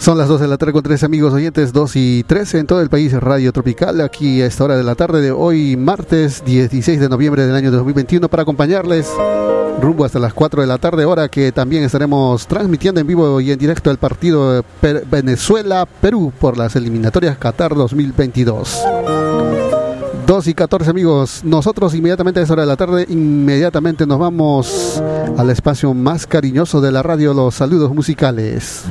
Son las 2 de la tarde con tres amigos oyentes, 2 y 13 en todo el país, Radio Tropical, aquí a esta hora de la tarde de hoy, martes 16 de noviembre del año 2021, para acompañarles rumbo hasta las 4 de la tarde, hora que también estaremos transmitiendo en vivo y en directo el partido Venezuela-Perú por las eliminatorias Qatar 2022. 2 y 14 amigos, nosotros inmediatamente a esta hora de la tarde, inmediatamente nos vamos al espacio más cariñoso de la radio, los saludos musicales.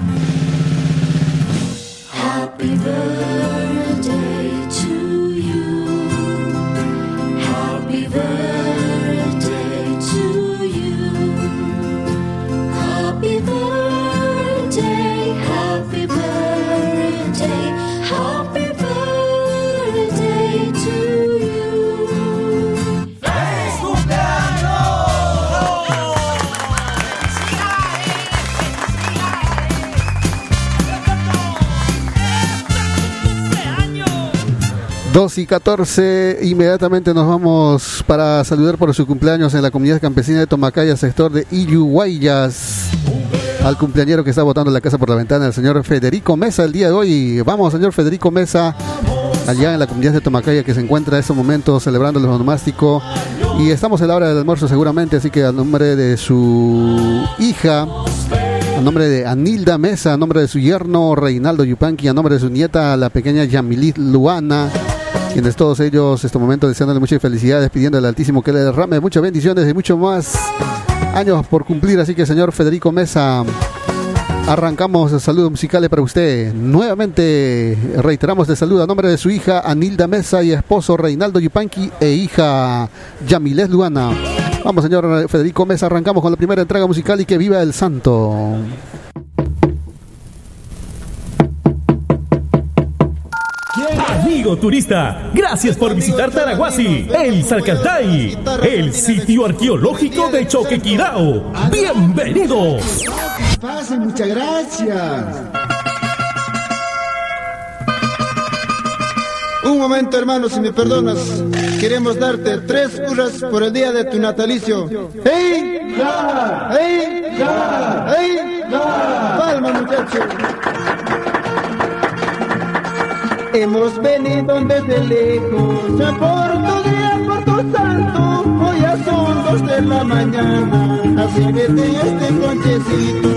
2 y 14, inmediatamente nos vamos para saludar por su cumpleaños en la comunidad campesina de Tomacaya, sector de Iyuguayas. Al cumpleañero que está botando la casa por la ventana, el señor Federico Mesa, el día de hoy. Vamos, señor Federico Mesa, allá en la comunidad de Tomacaya que se encuentra en estos momentos celebrando el onomástico. Y estamos en la hora del almuerzo seguramente, así que al nombre de su hija, a nombre de Anilda Mesa, a nombre de su yerno Reinaldo Yupanqui, a nombre de su nieta, la pequeña Yamilit Luana, quienes todos ellos, este momento, deseándole muchas felicidades, pidiendo al Altísimo que le derrame muchas bendiciones y mucho más años por cumplir. Así que, señor Federico Mesa, arrancamos saludos musicales para usted. Nuevamente reiteramos el saludo a nombre de su hija Anilda Mesa y esposo Reinaldo Yupanqui e hija Yamilet Luana. Vamos, señor Federico Mesa, arrancamos con la primera entrega musical y que viva el santo. Amigo turista, gracias por visitar Tarahuasi, el Salcantay, el sitio arqueológico de Choquequirao. Bienvenidos. Pasen, muchas gracias. Un momento, hermano, si me perdonas. Queremos darte tres hurras por el día de tu natalicio. ¡Ey! ¡Ya! ¡Ey! ¡Ya! ¡Ey! ¡Ya! ¡Palma, muchachos! Hemos venido desde lejos, por tu día, por tu santo, hoy ya son dos de la mañana, así vete este conchecito.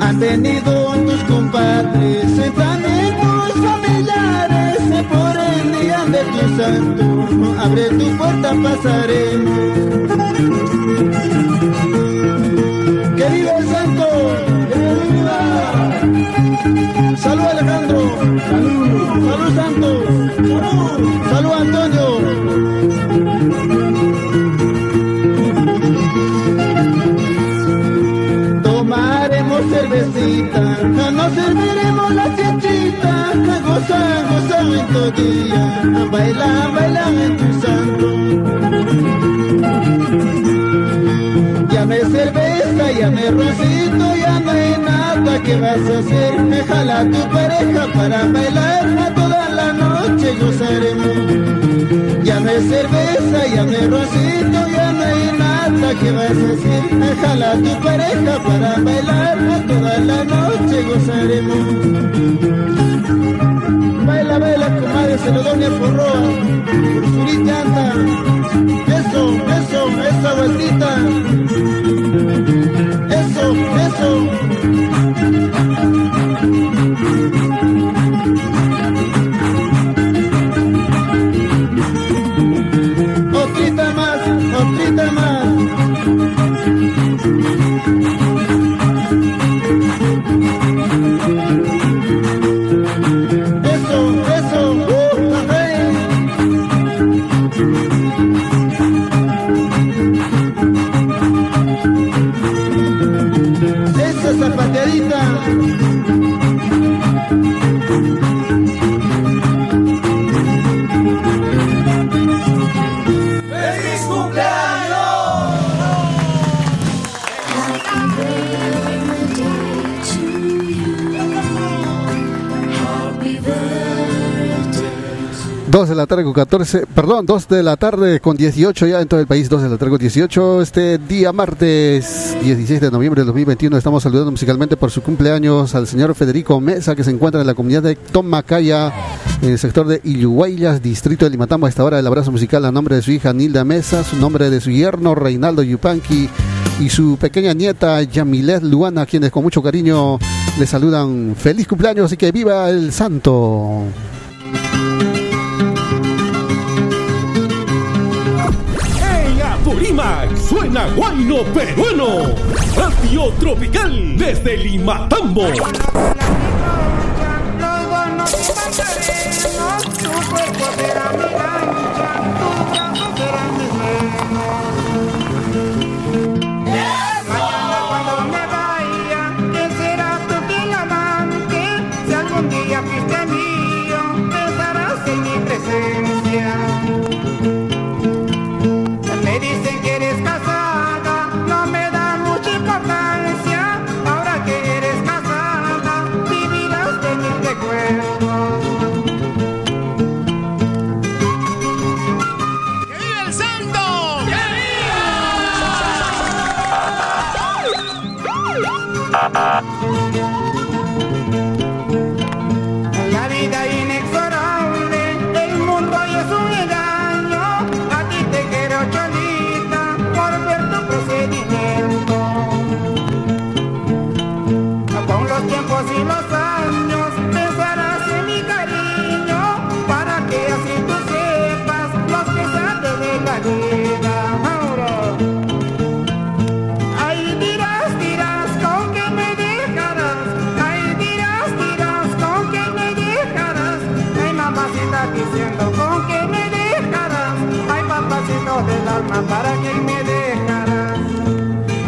Han venido tus compadres, también tus familiares, por el día de tu santo, abre tu puerta, pasaremos. Salud Alejandro. Salud. Santos. Salud. Salud Antonio. Tomaremos cervecita, nos serviremos la chichita, goza, goza en tu día, baila, baila en tu santo. Llame cerveza, llame rosito, llame nada que vas a hacer. Jala a tu pareja para bailar a toda la noche gozaremos. Llame cerveza, llame rosito, llame nada que vas a hacer. Jala a tu pareja para bailar a toda la noche gozaremos. Baila, baila, comadre, se lo doña porroa, por surita anda. Eso, eso, esa vueltita. Eso, eso. Thank you. 2 de la tarde con 14, perdón, 2 de la tarde con 18 ya en todo el país, 2 de la tarde con 18. Este día martes 16 de noviembre de 2021 estamos saludando musicalmente por su cumpleaños al señor Federico Mesa que se encuentra en la comunidad de Tomacaya, en el sector de Illuhuaylas, distrito de Limatambo. A esta hora el abrazo musical a nombre de su hija Nilda Mesa, su nombre de su yerno Reinaldo Yupanqui y su pequeña nieta Yamilet Luana, quienes con mucho cariño le saludan feliz cumpleaños y que viva el santo. Apurímac suena guayno peruano. Radio Tropical desde Limatambo. para que me dejarás.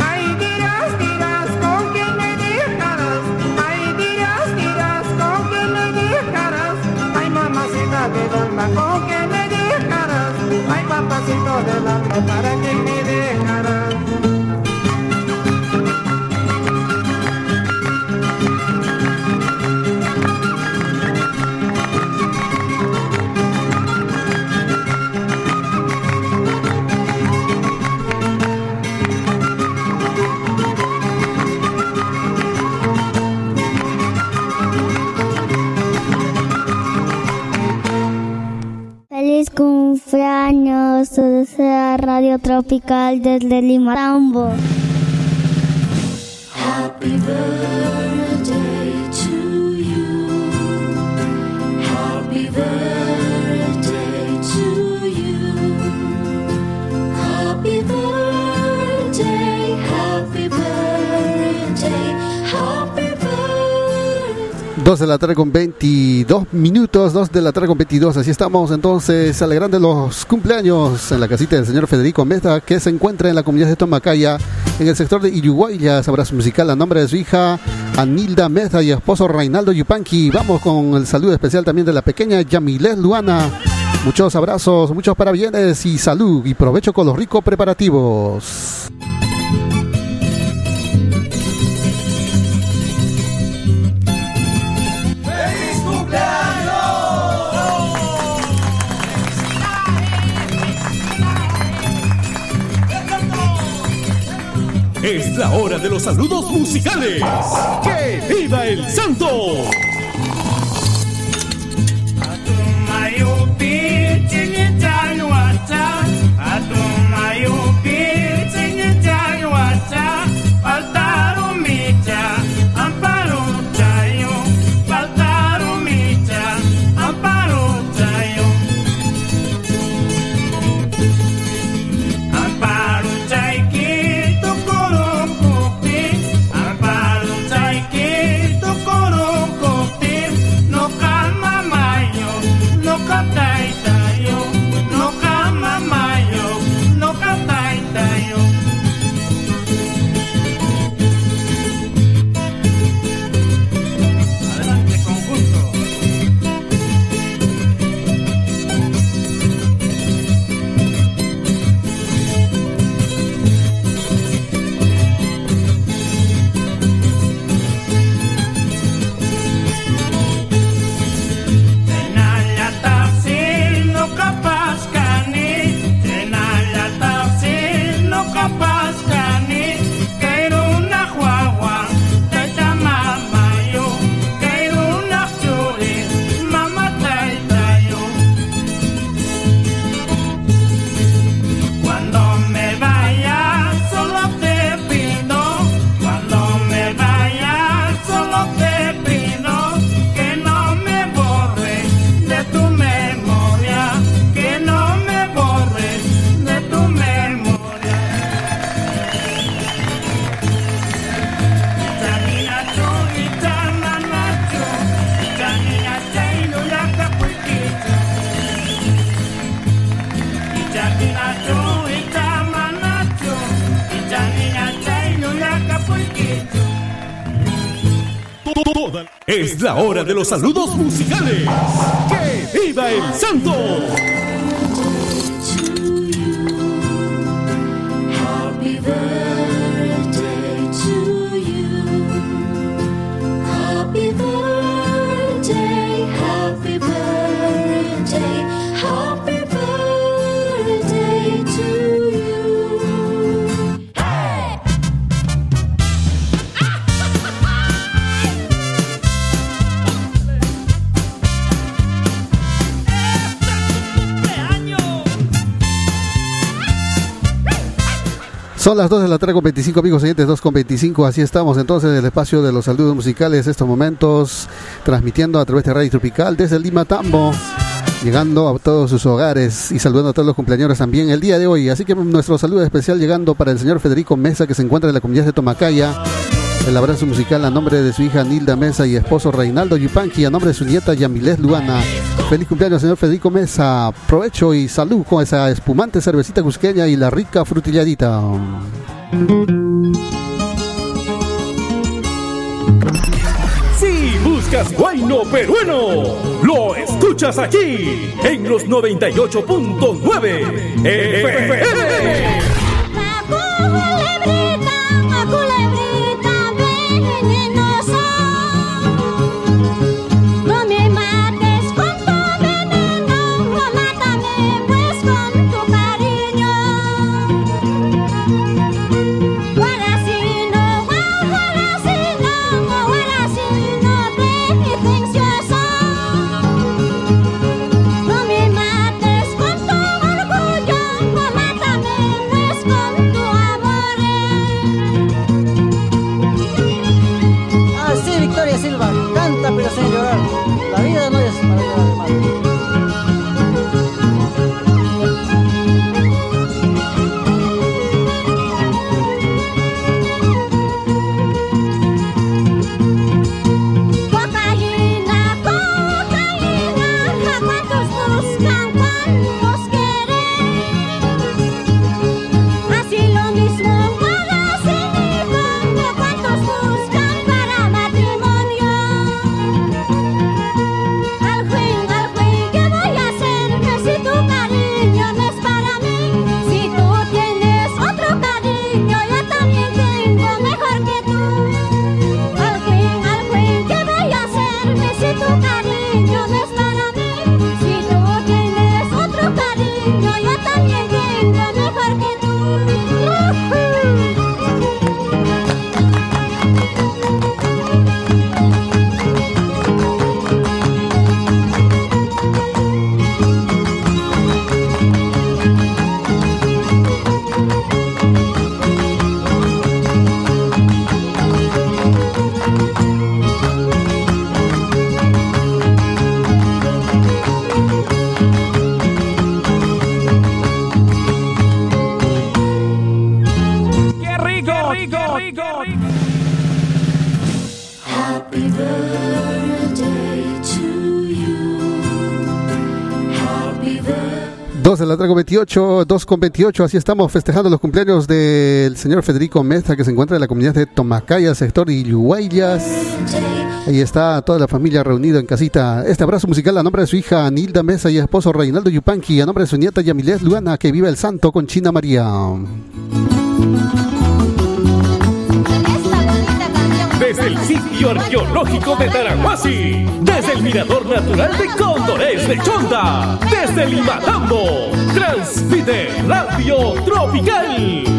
Ay, dirás, dirás, con que me dejarás. Ay, dirás, dirás, con que me dejarás. Ay, mamacita del alma, con que me dejarás. Ay, papacito del alma, para que me tropical desde Lima Tambo. Dos de la tarde con 22 minutos, dos de la tarde con 22. Así estamos entonces alegrando los cumpleaños en la casita del señor Federico Mesa, que se encuentra en la comunidad de Tomacaya, en el sector de Ya Abrazo musical a nombre de su hija Anilda Mesa y esposo Reinaldo Yupanqui. Vamos con el saludo especial también de la pequeña Yamilet Luana. Muchos abrazos, muchos parabienes y salud y provecho con los ricos preparativos. Es la hora de los saludos musicales. ¡Que viva el santo! Hora de los saludos musicales. ¡Que viva el santo! Son las 2 de la tarde con 25 amigos oyentes, 2 con 25. Así estamos entonces en el espacio de los saludos musicales, estos momentos, transmitiendo a través de Radio Tropical desde Lima Tambo, llegando a todos sus hogares y saludando a todos los cumpleaños también el día de hoy. Así que nuestro saludo especial llegando para el señor Federico Mesa, que se encuentra en la comunidad de Tomacaya. El abrazo musical a nombre de su hija Nilda Mesa y esposo Reinaldo Yupanqui, a nombre de su nieta Yamilés Luana. Feliz cumpleaños, señor Federico Mesa. Provecho y salud con esa espumante cervecita cusqueña y la rica frutilladita. Si buscas guayno peruano, lo escuchas aquí en los 98.9 FM. De la Trago 28, 2 con 28. Así estamos festejando los cumpleaños del señor Federico Mesa, que se encuentra en la comunidad de Tomacaya, sector de Illuayas. Ahí está toda la familia reunida en casita. Este abrazo musical a nombre de su hija Nilda Mesa y esposo Reinaldo Yupanqui, a nombre de su nieta Yamilés Luana, que vive el santo con China María. Sitio arqueológico de Tarahuasi, desde el Mirador Natural de Cóndores de Chonda, desde Limatambo, transmite Radio Tropical.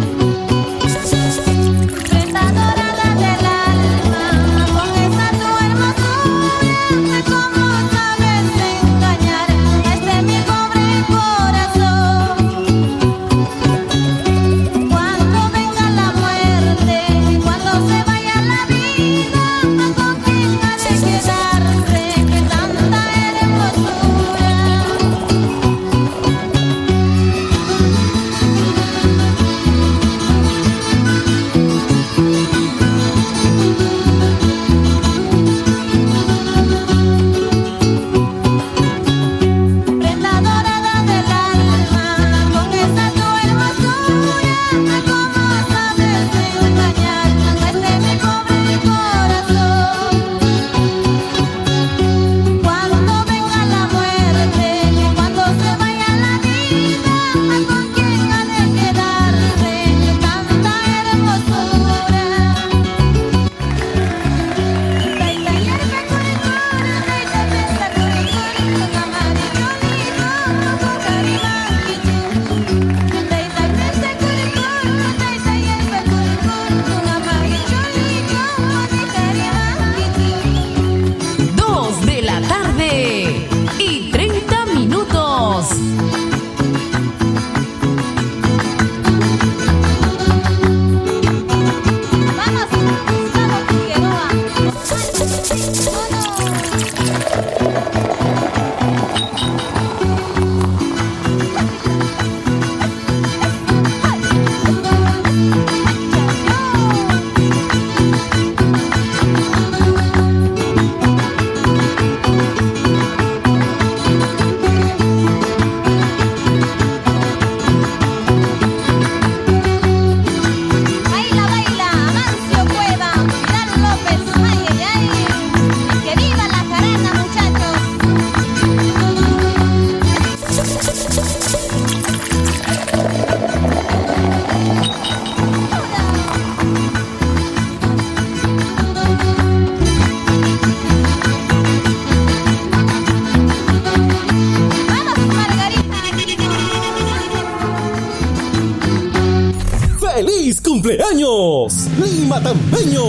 Cumpleaños! Lima Tampeño.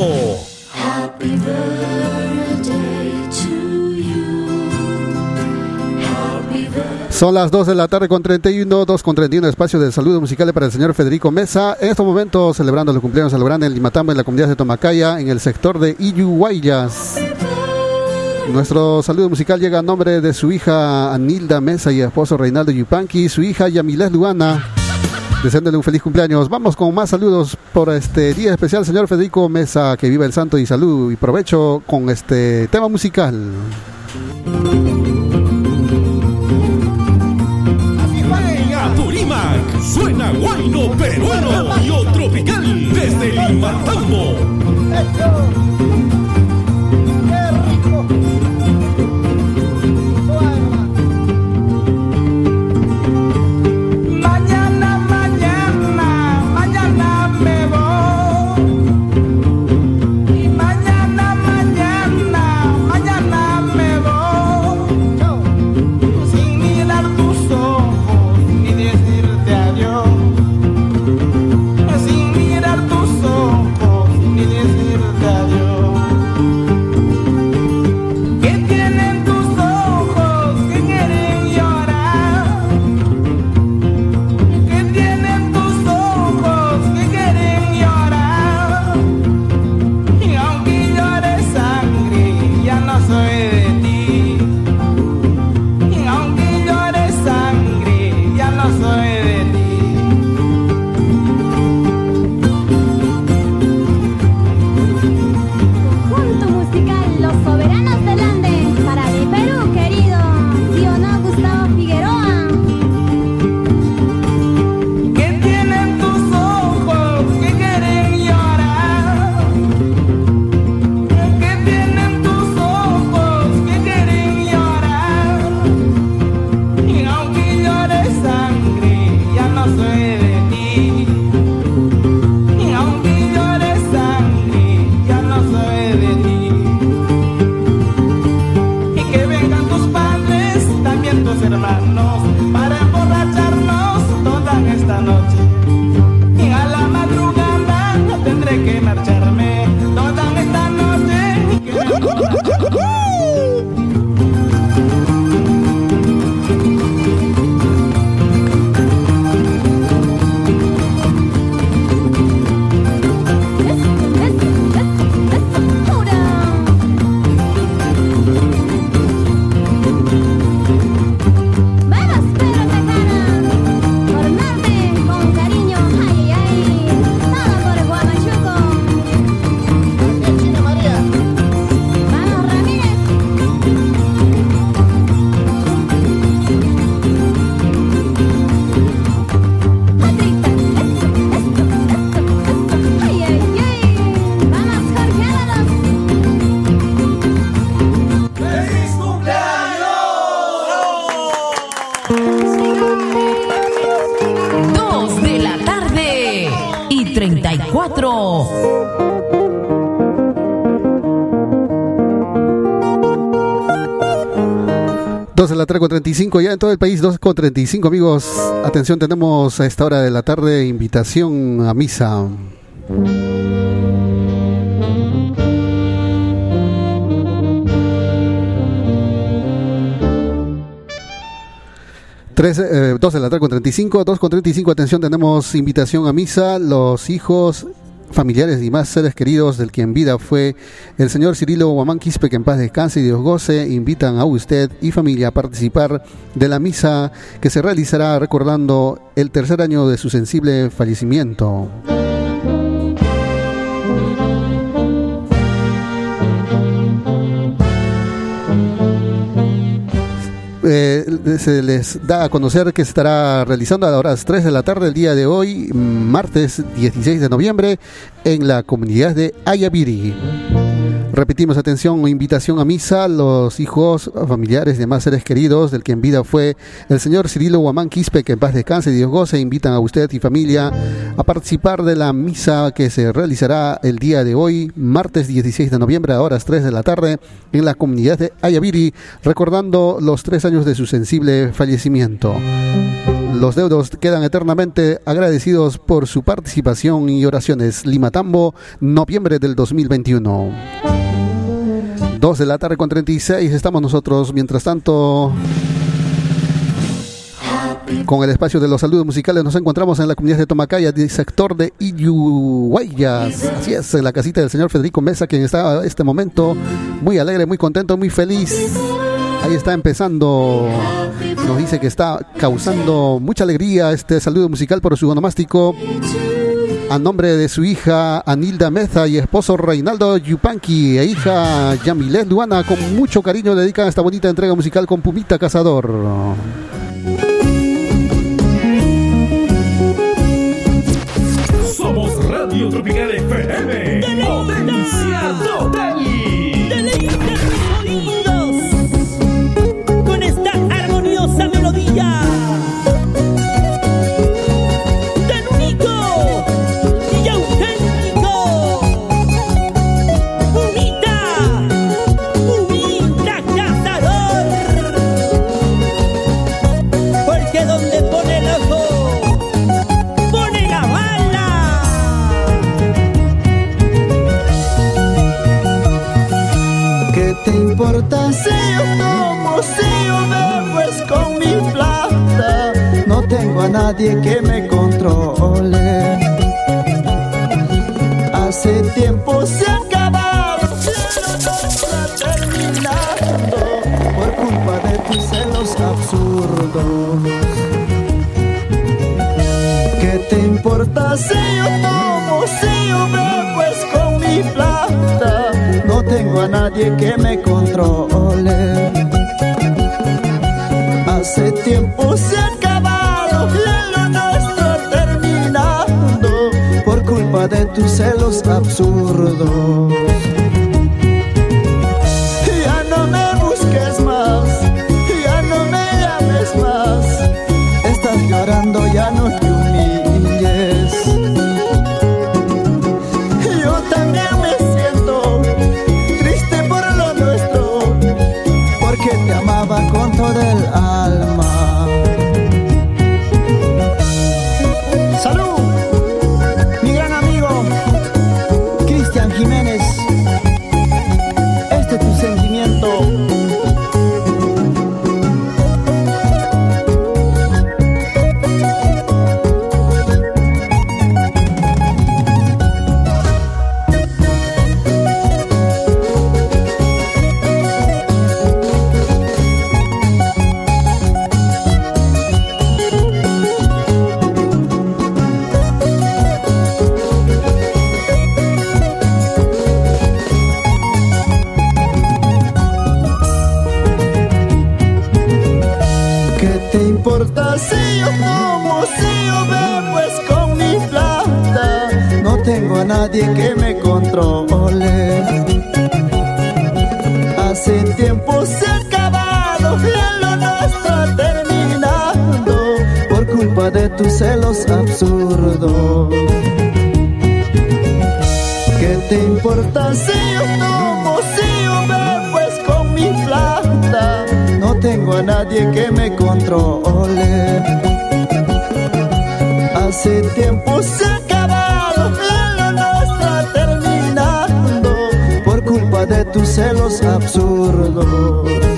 Happy birthday to you. Happy birthday. Son las 2 de la tarde con 31, 2 con 31, espacio de saludos musicales para el señor Federico Mesa. En estos momentos celebrando los cumpleaños celebrando en Limatambo, en la comunidad de Tomacaya, en el sector de Iyuguayas. Nuestro saludo musical llega a nombre de su hija Anilda Mesa y esposo Reinaldo Yupanqui, su hija Yamilés Luana. Deseándole un feliz cumpleaños. Vamos con más saludos por este día especial, señor Federico Mesa. Que viva el santo y salud y provecho con este tema musical. En Apurímac suena guayno peruano y tropical desde Limatambo. 2 de la tarde con 35, ya en todo el país, 2 con 35, amigos. Atención, tenemos a esta hora de la tarde invitación a misa. Tres, eh, 2 de la tarde con 35, 2 con 35, atención, tenemos invitación a misa, los hijos familiares y más seres queridos del que en vida fue el señor Cirilo Guamán Quispe, que en paz descanse y Dios goce, invitan a usted y familia a participar de la misa que se realizará recordando el tercer año de su sensible fallecimiento. Eh, se les da a conocer que estará realizando a las horas 3 de la tarde del día de hoy, martes 16 de noviembre, en la comunidad de Ayaviri. Repetimos, atención, invitación a misa, los hijos, familiares y demás seres queridos del que en vida fue el señor Cirilo Guamán Quispe, que en paz descanse y Dios goce, invitan a usted y familia a participar de la misa que se realizará el día de hoy, martes 16 de noviembre, a horas 3 de la tarde, en la comunidad de Ayaviri, recordando los tres años de su sensible fallecimiento. Los deudos quedan eternamente agradecidos por su participación y oraciones. Limatambo, noviembre del 2021. 2 de la tarde con 36 estamos nosotros. Mientras tanto, con el espacio de los saludos musicales nos encontramos en la comunidad de Tomacaya, del sector de Iyuguayas. Así es, en la casita del señor Federico Mesa, quien está a este momento muy alegre, muy contento, muy feliz. Ahí está empezando. Nos dice que está causando mucha alegría este saludo musical por su onomástico. A nombre de su hija Anilda Meza y esposo Reinaldo Yupanqui e hija Yamilet Luana, con mucho cariño dedican esta bonita entrega musical con Pumita Cazador. Somos Radio Tropical nadie que me controle. Hace tiempo se ha acabado, terminando por culpa de tus celos absurdos. ¿Qué te importa si yo tomo, si yo bebo es con mi plata? No tengo a nadie que me controle. Hace tiempo se ha tus celos absurdos. Hace tiempo se ha acabado y lo nuestro terminando por culpa de tus celos absurdos. ¿Qué te importa si yo tomo, si yo bebo es con mi plata? No tengo a nadie que me controle. Hace tiempo se ha acabado de tus celos absurdos.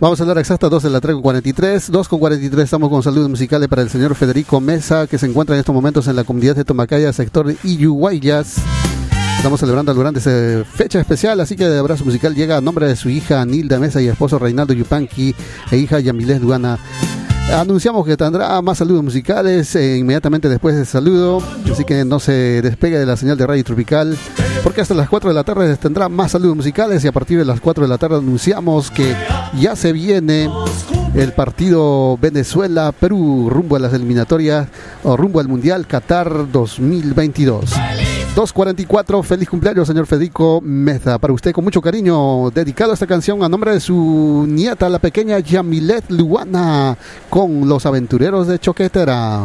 Vamos a hablar exacta 2 de la 3 con 43. 2 con 43 estamos con saludos musicales para el señor Federico Mesa, que se encuentra en estos momentos en la comunidad de Tomacaya, sector de Iyuguayas. Estamos celebrando durante esta fecha especial, así que el abrazo musical llega a nombre de su hija Nilda Mesa y esposo Reinaldo Yupanqui e hija Yamilés Duana. Anunciamos que tendrá más saludos musicales eh, inmediatamente después del saludo, así que no se despegue de la señal de Radio Tropical, porque hasta las 4 de la tarde tendrá más saludos musicales y a partir de las 4 de la tarde anunciamos que ya se viene el partido Venezuela-Perú rumbo a las eliminatorias o rumbo al Mundial Qatar 2022. 244, feliz cumpleaños, señor Federico Meza. Para usted, con mucho cariño, dedicado a esta canción a nombre de su nieta, la pequeña Yamilet Luana, con los aventureros de Choquetera.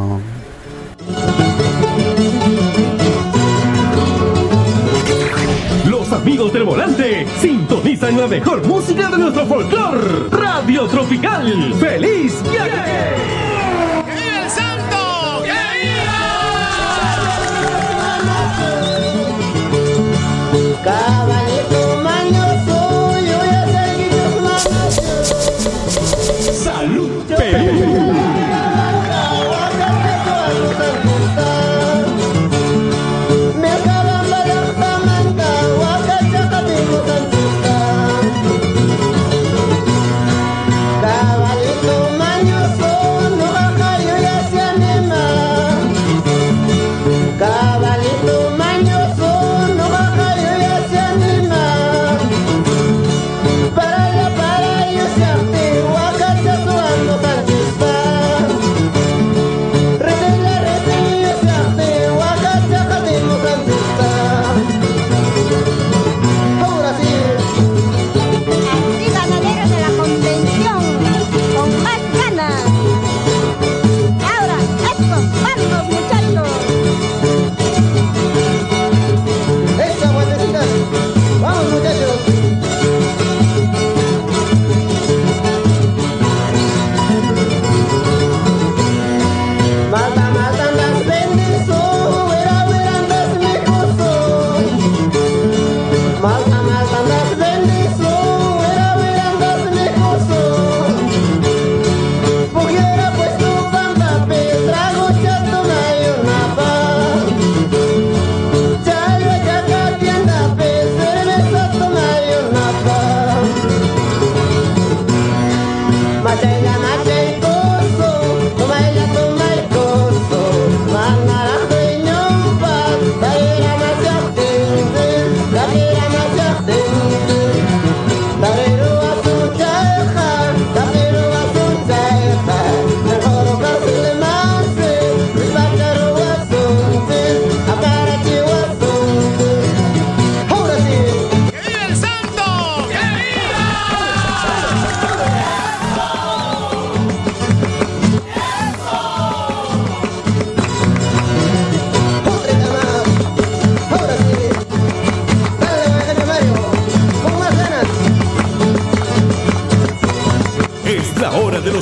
Los amigos del volante sintonizan la mejor música de nuestro folclor. Radio Tropical. ¡Feliz viaje!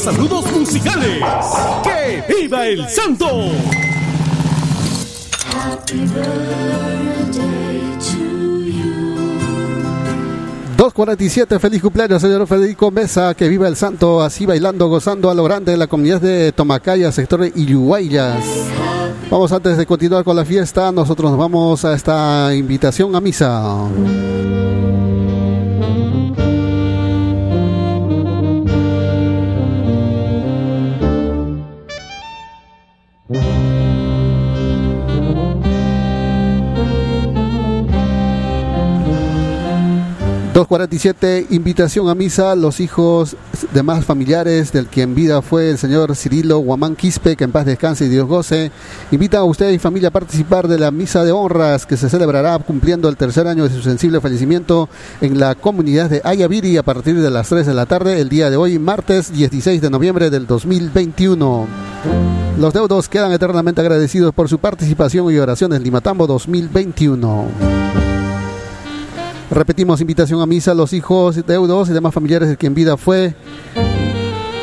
Los saludos musicales. ¡Que viva el santo! Happy birthday to you. 247, feliz cumpleaños, señor Federico Mesa, que viva el santo, así bailando, gozando a lo grande en la comunidad de Tomacaya, sector de Iyuguayas. Vamos antes de continuar con la fiesta, nosotros nos vamos a esta invitación a misa. 247, invitación a misa, los hijos demás familiares del que en vida fue el señor Cirilo Guamán Quispe, que en paz descanse y Dios goce. Invita a usted y familia a participar de la misa de honras que se celebrará cumpliendo el tercer año de su sensible fallecimiento en la comunidad de Ayaviri a partir de las 3 de la tarde el día de hoy, martes 16 de noviembre del 2021. Los deudos quedan eternamente agradecidos por su participación y oraciones Limatambo 2021. Repetimos invitación a misa los hijos, deudos y demás familiares de quien vida fue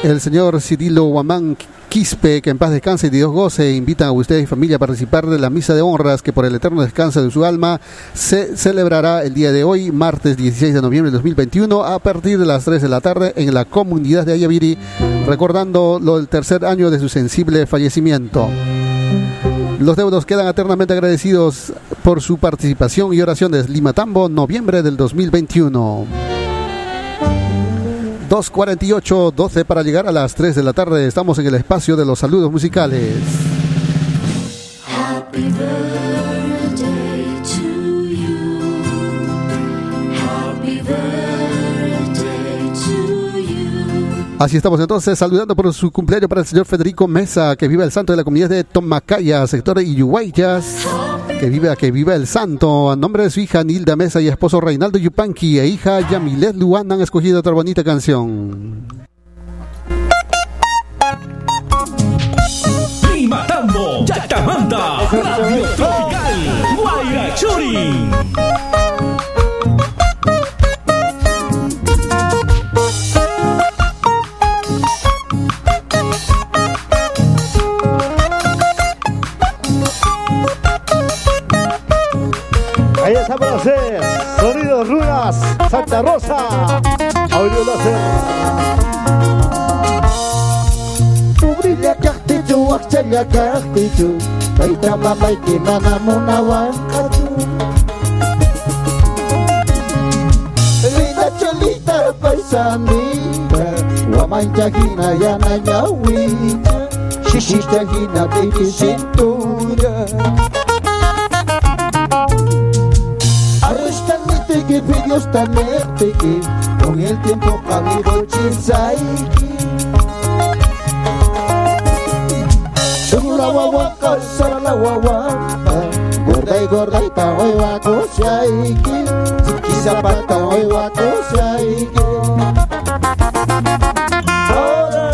el señor Cirilo Guamán Quispe, que en paz descanse y Dios goce, invitan a usted y familia a participar de la misa de honras que por el eterno descanso de su alma se celebrará el día de hoy, martes 16 de noviembre de 2021, a partir de las 3 de la tarde en la comunidad de Ayaviri, recordando lo del tercer año de su sensible fallecimiento. Los deudos quedan eternamente agradecidos por su participación y oraciones. Limatambo, noviembre del 2021. 2.48, 12 para llegar a las 3 de la tarde. Estamos en el espacio de los saludos musicales. Happy Así estamos entonces saludando por su cumpleaños para el señor Federico Mesa, que vive el santo de la comunidad de Tomacaya, sector de Iyuguayas. Que vive, que vive el santo. A nombre de su hija Nilda Mesa y esposo Reinaldo Yupanqui e hija Yamilet Luan han escogido otra bonita canción. Lima Tambo, Yacamanta, Radio Tropical, Guairachuri. Ahí está hacer sonidos runas Santa Rosa. Audio láser Brilla kahtichu, wakchalla kahtichu Taita mamaiki mana munawan katu Linda cholita paisanita Wamanchahina yana nyawita Shishishahina baby cintura Que pidió esta que Con el tiempo camino chinsaiki Sula wawaka, sala wawaka Gorda y gorda y ta hueva koshaiki Ziki zapata hueva koshaiki Ahora,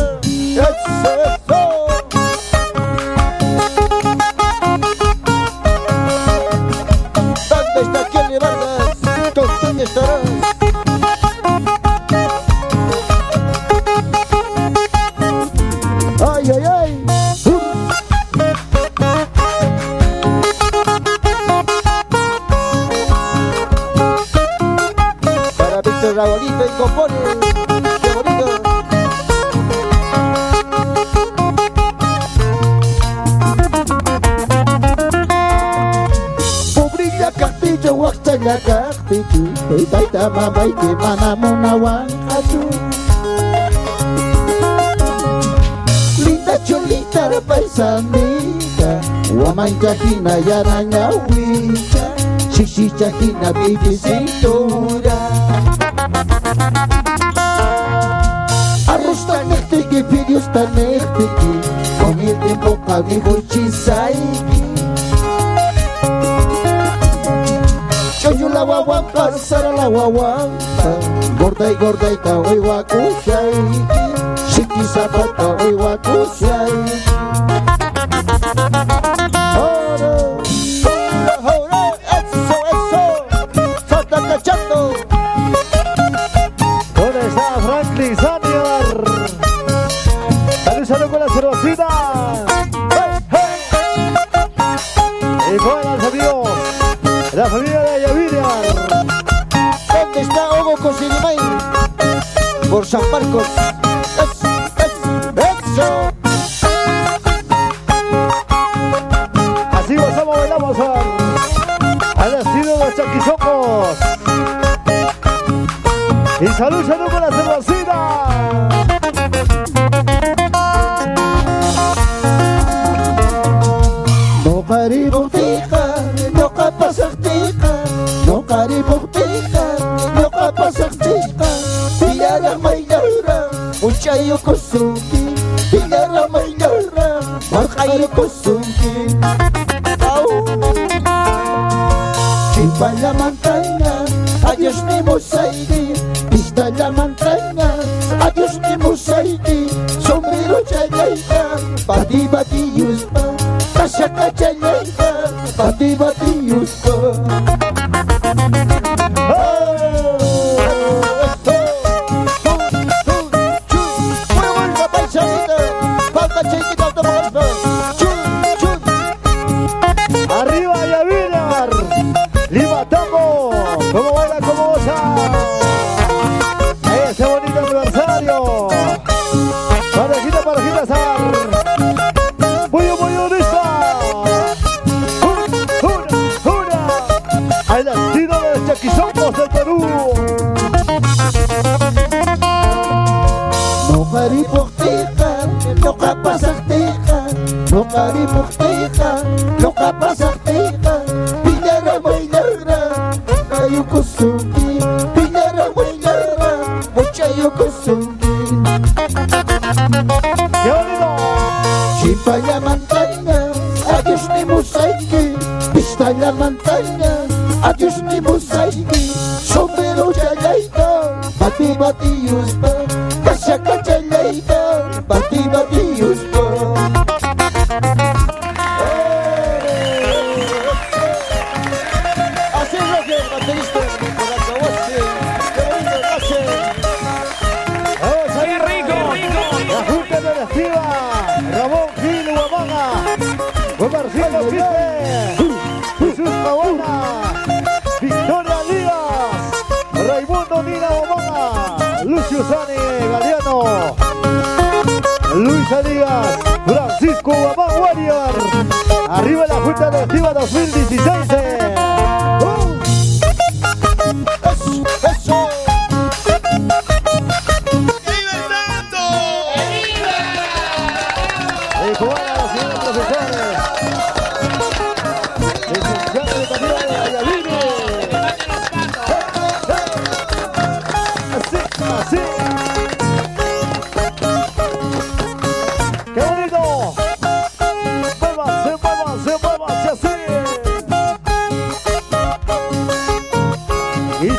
Y taita mamá y que manamuna huancachu. Linda cholita de paisanita Guamanchajina yaraña huicha Shishichajina bibi cintura Arroz tan este que pidió tan este que Con el tiempo cabijo chisaiki Choyo la guaguampa, sara la guaguampa Gorda y gorda y kawaii wakushaiki Shiki zapata huewa kushai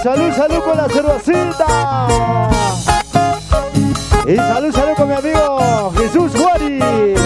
Salud, salud con la cervecita. Y salud, salud con mi amigo Jesús Juárez.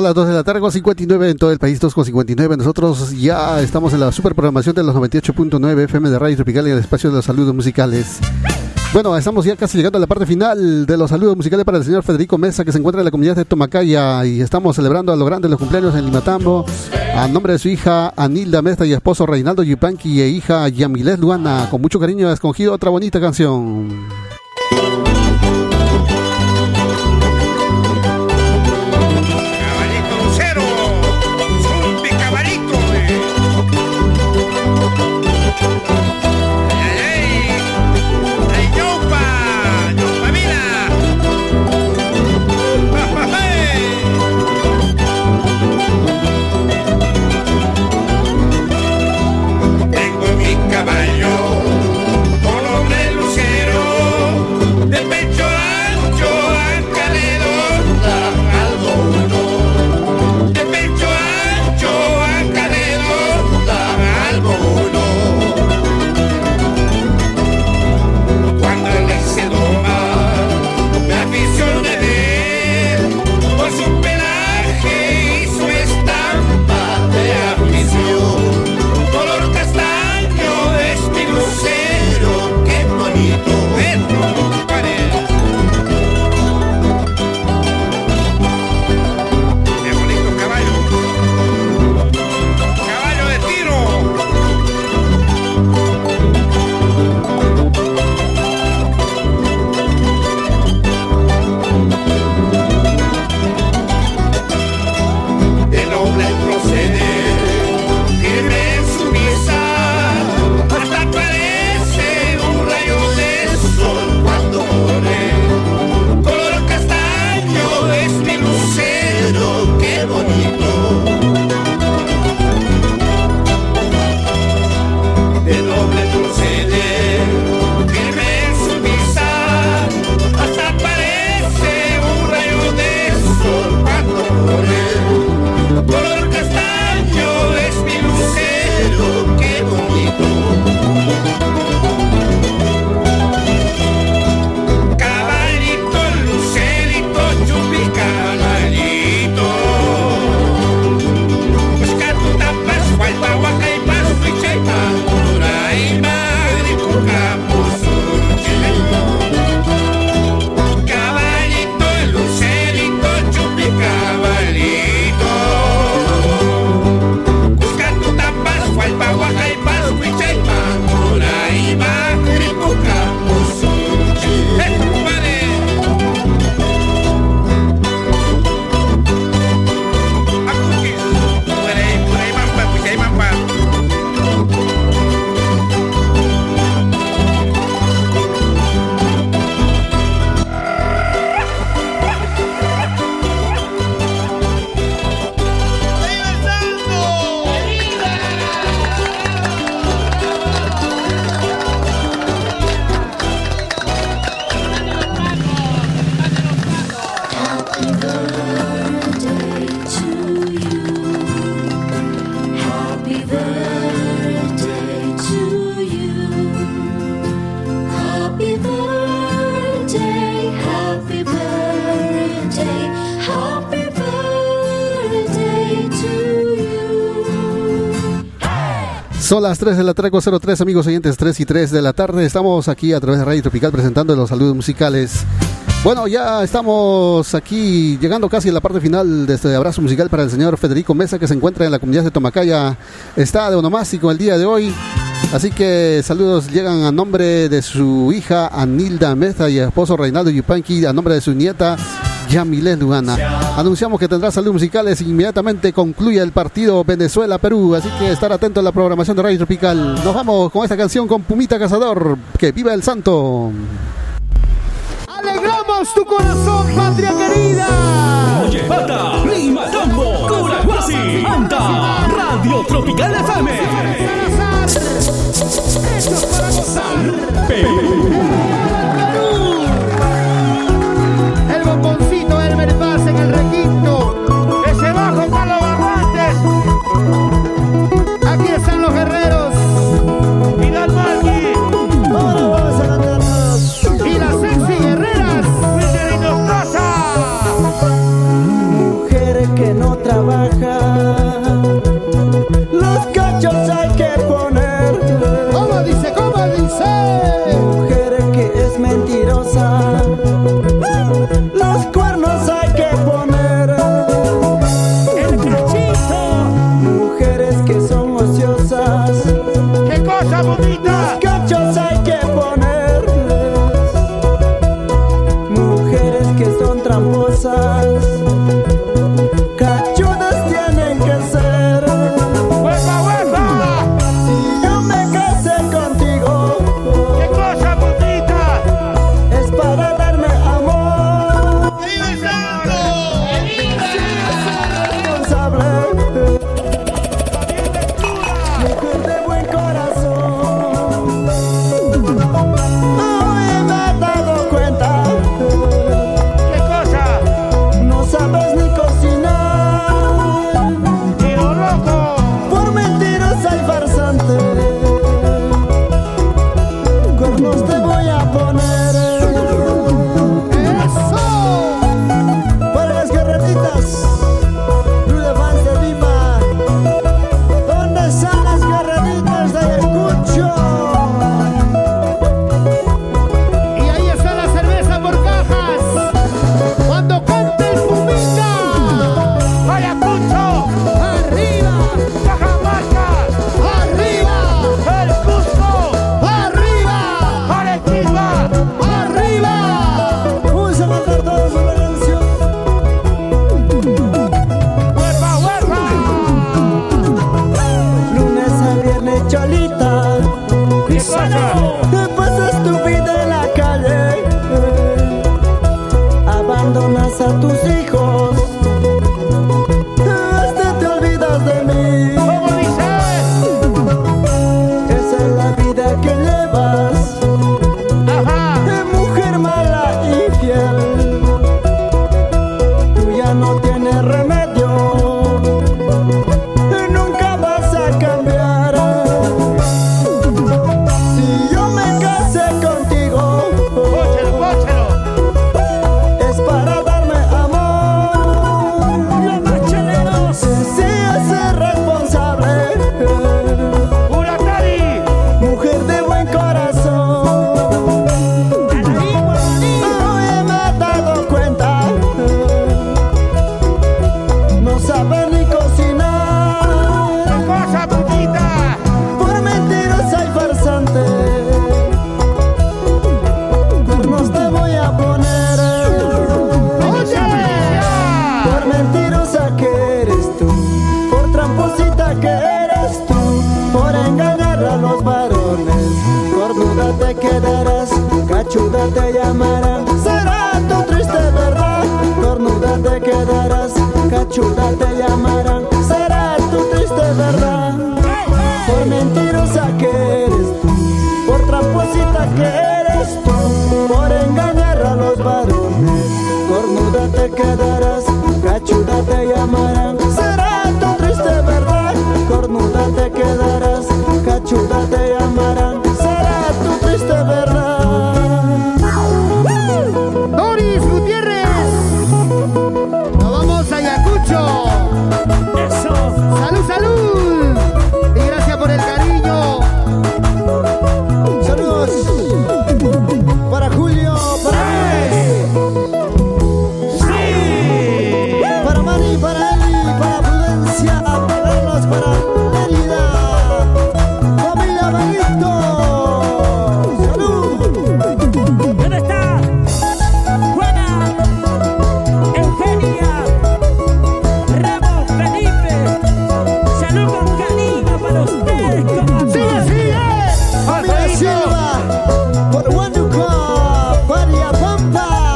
Son las 2 de la tarde con 59 en todo el país, 2 con 59. Nosotros ya estamos en la super programación de los 98.9 FM de Radio Tropical y el espacio de los saludos musicales. Bueno, estamos ya casi llegando a la parte final de los saludos musicales para el señor Federico Mesa, que se encuentra en la comunidad de Tomacaya y estamos celebrando a lo grande los cumpleaños en Limatambo. A nombre de su hija Anilda Mesta y esposo Reinaldo Yupanqui e hija Yamilet Luana, con mucho cariño ha escogido otra bonita canción. Son las 3 de la tarde 03, amigos oyentes, 3 y 3 de la tarde. Estamos aquí a través de Radio Tropical presentando los saludos musicales. Bueno, ya estamos aquí llegando casi a la parte final de este abrazo musical para el señor Federico Mesa que se encuentra en la comunidad de Tomacaya. Está de onomástico el día de hoy. Así que saludos llegan a nombre de su hija Anilda Meza y esposo Reinaldo Yupanqui, a nombre de su nieta Yamile Lugana. Anunciamos que tendrá salud musical musicales inmediatamente concluye el partido Venezuela-Perú, así que estar atento a la programación de Radio Tropical. Nos vamos con esta canción con Pumita Cazador, que viva el santo. Alegramos tu corazón, patria querida. Oye, pata, Lima, Tambo, Curacuasi, Anta, Radio Tropical FM. Perú.